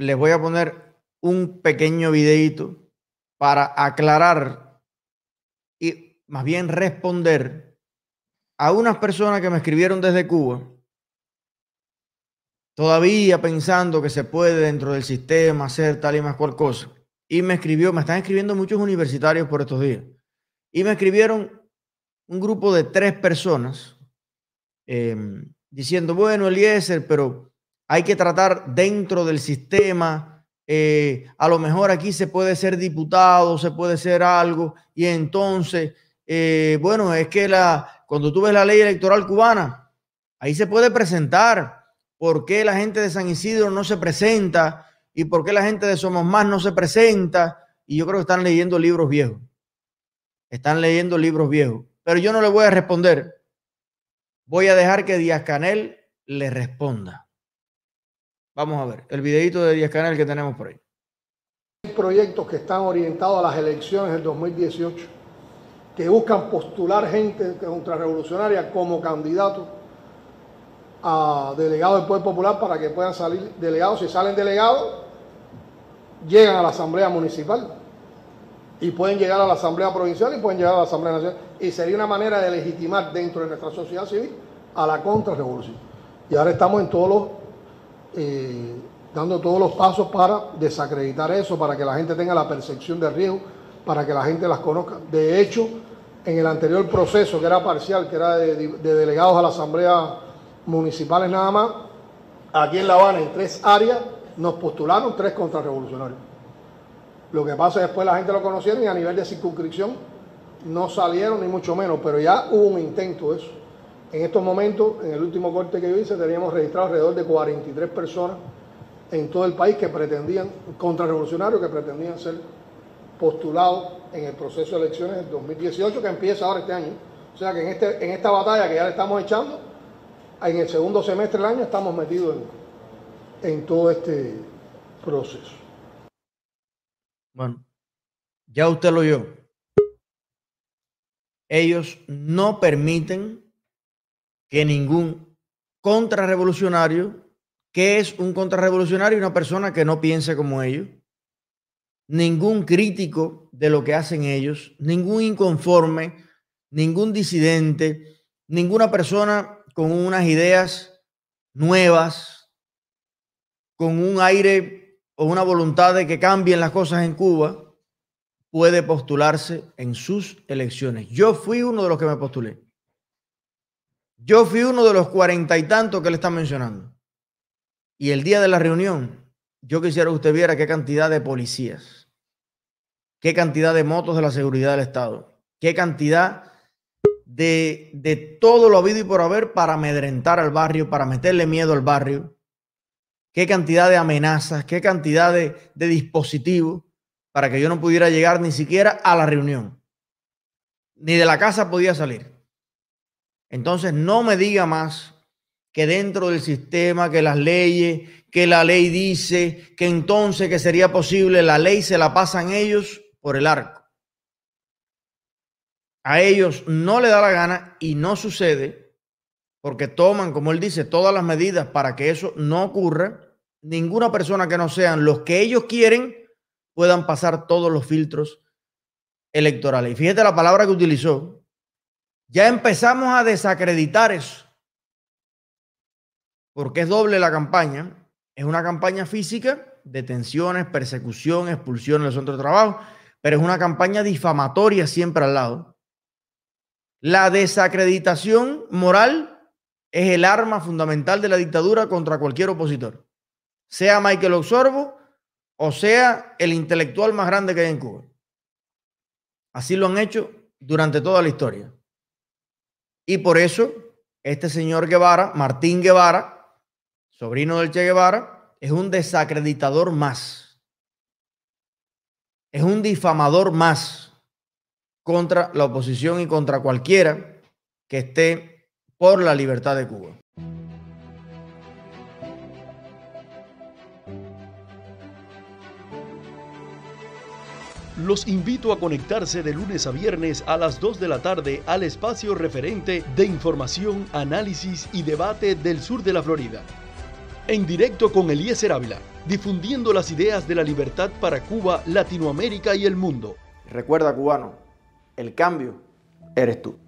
les voy a poner un pequeño videito para aclarar y más bien responder a unas personas que me escribieron desde Cuba, todavía pensando que se puede dentro del sistema hacer tal y más cual cosa. Y me escribió, me están escribiendo muchos universitarios por estos días. Y me escribieron un grupo de tres personas em, diciendo, bueno, Eliezer, pero hay que tratar dentro del sistema. Eh, a lo mejor aquí se puede ser diputado, se puede ser algo. Y entonces, eh, bueno, es que cuando tú ves la ley electoral cubana, ahí se puede presentar. ¿Por qué la gente de San Isidro no se presenta? ¿Y por qué la gente de Somos Más no se presenta? Y yo creo que están leyendo libros viejos. Están leyendo libros viejos. Pero yo no le voy a responder. Voy a dejar que Díaz Canel le responda. Vamos a ver el videito de Díaz Canel que tenemos por ahí. Hay proyectos que están orientados a las elecciones del 2018, que buscan postular gente contrarrevolucionaria como candidato a delegado del Poder Popular para que puedan salir delegados. Si salen delegados, llegan a la Asamblea Municipal y pueden llegar a la Asamblea Provincial y pueden llegar a la Asamblea Nacional. Y sería una manera de legitimar dentro de nuestra sociedad civil a la contrarrevolución. Y ahora estamos en todos los, eh, dando todos los pasos para desacreditar eso, para que la gente tenga la percepción de riesgo, para que la gente las conozca. De hecho, en el anterior proceso, que era parcial, que era de, de delegados a la Asamblea Municipales nada más, aquí en La Habana, en tres áreas, nos postularon tres contrarrevolucionarios. Lo que pasa es que después la gente lo conocieron y a nivel de circunscripción no salieron ni mucho menos, pero ya hubo un intento de eso. En estos momentos, en el último corte que yo hice, teníamos registrado alrededor de 43 personas en todo el país que pretendían, contrarrevolucionarios que pretendían ser postulados en el proceso de elecciones del 2018 que empieza ahora este año. O sea que en, este, en esta batalla que ya le estamos echando, en el segundo semestre del año estamos metidos en, todo este proceso. Bueno, ya usted lo oyó. Ellos no permiten que ningún contrarrevolucionario, que es un contrarrevolucionario? Una persona que no piense como ellos. Ningún crítico de lo que hacen ellos, ningún inconforme, ningún disidente, ninguna persona con unas ideas nuevas, con un aire o una voluntad de que cambien las cosas en Cuba, puede postularse en sus elecciones. Yo fui uno de los que me postulé. Yo fui uno de los cuarenta y tantos que le están mencionando. Y el día de la reunión, yo quisiera que usted viera qué cantidad de policías, qué cantidad de motos de la seguridad del Estado, qué cantidad de, de todo lo habido y por haber para amedrentar al barrio, para meterle miedo al barrio, qué cantidad de amenazas, qué cantidad de, de dispositivos para que yo no pudiera llegar ni siquiera a la reunión. Ni de la casa podía salir. Entonces no me diga más que dentro del sistema, que las leyes, que la ley dice, que entonces que sería posible, la ley se la pasan ellos por el arco. A ellos no le da la gana y no sucede porque toman, como él dice, todas las medidas para que eso no ocurra. Ninguna persona que no sean los que ellos quieren puedan pasar todos los filtros electorales. Y fíjate la palabra que utilizó, ya empezamos a desacreditar eso. Porque es doble la campaña. Es una campaña física, detenciones, persecución, expulsión del centro de trabajo, pero es una campaña difamatoria siempre al lado. La desacreditación moral es el arma fundamental de la dictadura contra cualquier opositor, sea Michael Osorbo o sea el intelectual más grande que hay en Cuba. Así lo han hecho durante toda la historia. Y por eso, este señor Guevara, Martín Guevara, sobrino del Che Guevara, es un desacreditador más. Es un difamador más contra la oposición y contra cualquiera que esté por la libertad de Cuba. Los invito a conectarse de lunes a viernes a las 2 de la tarde al espacio referente de información, análisis y debate del sur de la Florida. En directo con Eliezer Ávila, difundiendo las ideas de la libertad para Cuba, Latinoamérica y el mundo. Recuerda, cubano, el cambio eres tú.